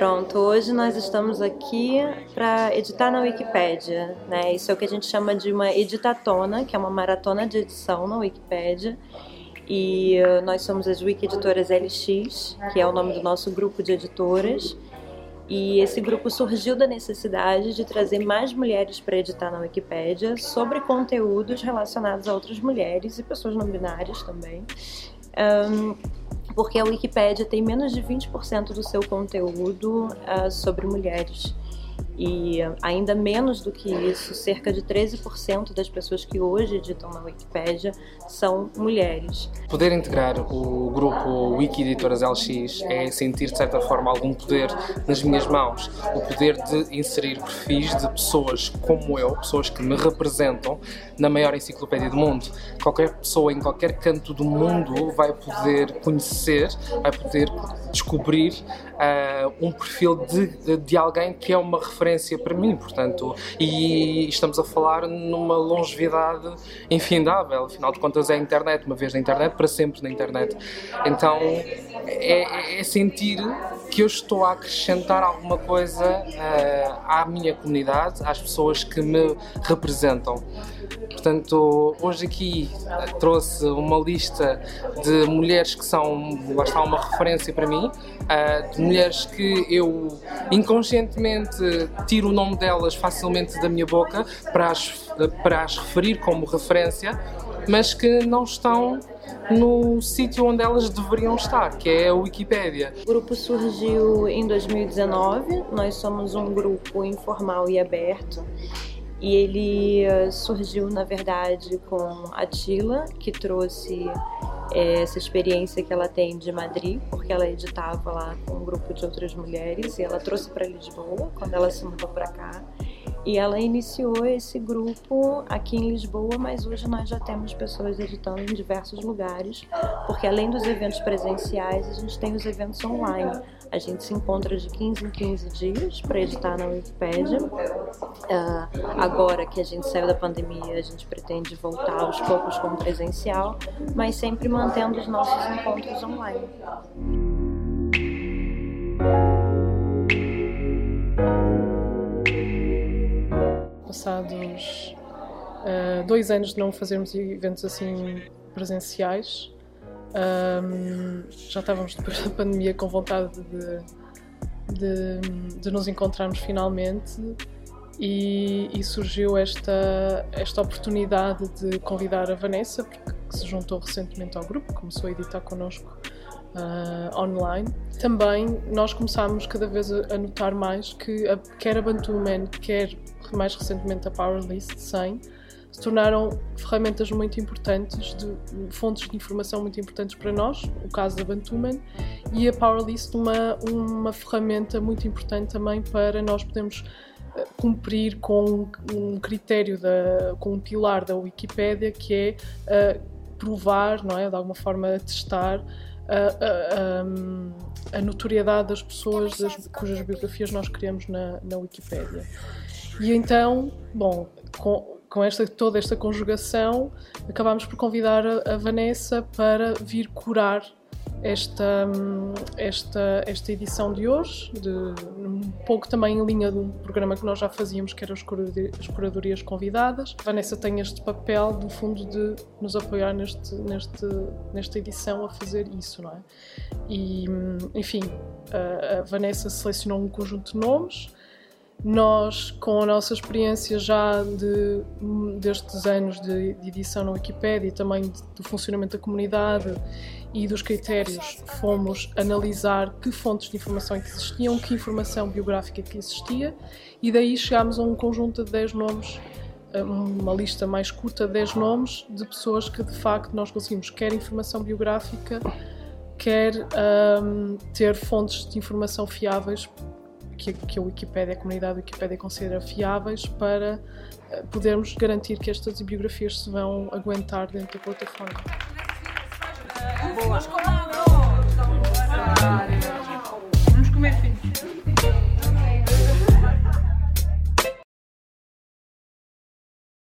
Hoje nós estamos aqui para editar na Wikipédia, né? Isso é o que a gente chama de uma editatona, que é uma maratona de edição na Wikipédia. E uh, nós somos as Wiki Editoras LX, que é o nome do nosso grupo de editoras. E esse grupo surgiu da necessidade de trazer mais mulheres para editar na Wikipédia sobre conteúdos relacionados a outras mulheres e pessoas não binárias também. Um, porque a Wikipédia tem menos de 20% do seu conteúdo uh, sobre mulheres. E ainda menos do que isso, cerca de 13% das pessoas que hoje editam na Wikipédia são mulheres. Poder integrar o grupo Wiki Editoras LX é sentir, de certa forma, algum poder nas minhas mãos. O poder de inserir perfis de pessoas como eu, pessoas que me representam na maior enciclopédia do mundo. Qualquer pessoa em qualquer canto do mundo vai poder conhecer, vai poder descobrir uh, um perfil de, de alguém que é uma referência para mim, portanto, e estamos a falar numa longevidade infindável, afinal de contas é a internet, uma vez na internet, para sempre na internet. Então é, é sentir que eu estou a acrescentar alguma coisa uh, à minha comunidade, às pessoas que me representam. Portanto, hoje aqui eh, trouxe uma lista de mulheres que são, lá está, uma referência para mim, uh, de mulheres que eu inconscientemente tiro o nome delas facilmente da minha boca para as, para as referir como referência, mas que não estão no sítio onde elas deveriam estar, que é a Wikipédia. O grupo surgiu em 2019, nós somos um grupo informal e aberto. E ele eh, surgiu, na verdade, com a Tila, que trouxe é, essa experiência que ela tem de Madrid, porque ela editava lá com um grupo de outras mulheres, e ela trouxe para Lisboa, quando ela se mudou para cá. E ela iniciou esse grupo aqui em Lisboa, mas hoje nós já temos pessoas editando em diversos lugares, porque além dos eventos presenciais, a gente tem os eventos online. A gente se encontra de 15 em 15 dias para editar na Wikipédia. Uh, agora que a gente saiu da pandemia, a gente pretende voltar aos poucos com presencial, mas sempre mantendo os nossos encontros online. Passados uh, dois anos de não fazermos eventos assim presenciais, um, já estávamos depois da pandemia com vontade de, de, de nos encontrarmos finalmente e, e, surgiu esta, esta oportunidade de convidar a Vanessa, porque se juntou recentemente ao grupo, começou a editar connosco uh, online. Também nós começámos cada vez a, notar mais que a, quer a Bantuman, quer mais recentemente a Powerlist 100, se tornaram ferramentas muito importantes, de, fontes de informação muito importantes para nós, o caso da Bantuman, e a Powerlist uma, uma ferramenta muito importante também para nós podermos eh, cumprir com um critério, da, com um pilar da Wikipédia que é uh, provar, não é, de alguma forma testar a, a, a, notoriedade das pessoas das, cujas biografias nós criamos na, na Wikipédia. E então, bom, com, com esta, toda esta conjugação, acabámos por convidar a, a Vanessa para vir curar esta, esta, esta edição de hoje, de, um pouco também em linha de um programa que nós já fazíamos, que era as curadorias convidadas. Vanessa tem este papel, do fundo, de nos apoiar neste, neste, nesta edição a fazer isso, não é? E, enfim, a Vanessa selecionou um conjunto de nomes, nós, com a nossa experiência já de, destes anos de, de edição na Wikipédia e também do funcionamento da comunidade e dos critérios, fomos analisar que fontes de informação é que existiam, que informação biográfica que existia e daí chegámos a um conjunto de 10 nomes, uma lista mais curta de 10 nomes de pessoas que de facto nós conseguimos quer informação biográfica, quer um, ter fontes de informação fiáveis que, que a Wikipédia, a comunidade da Wikipédia considera fiáveis para eh, podermos garantir que estas biografias se vão aguentar dentro da plataforma. Boa.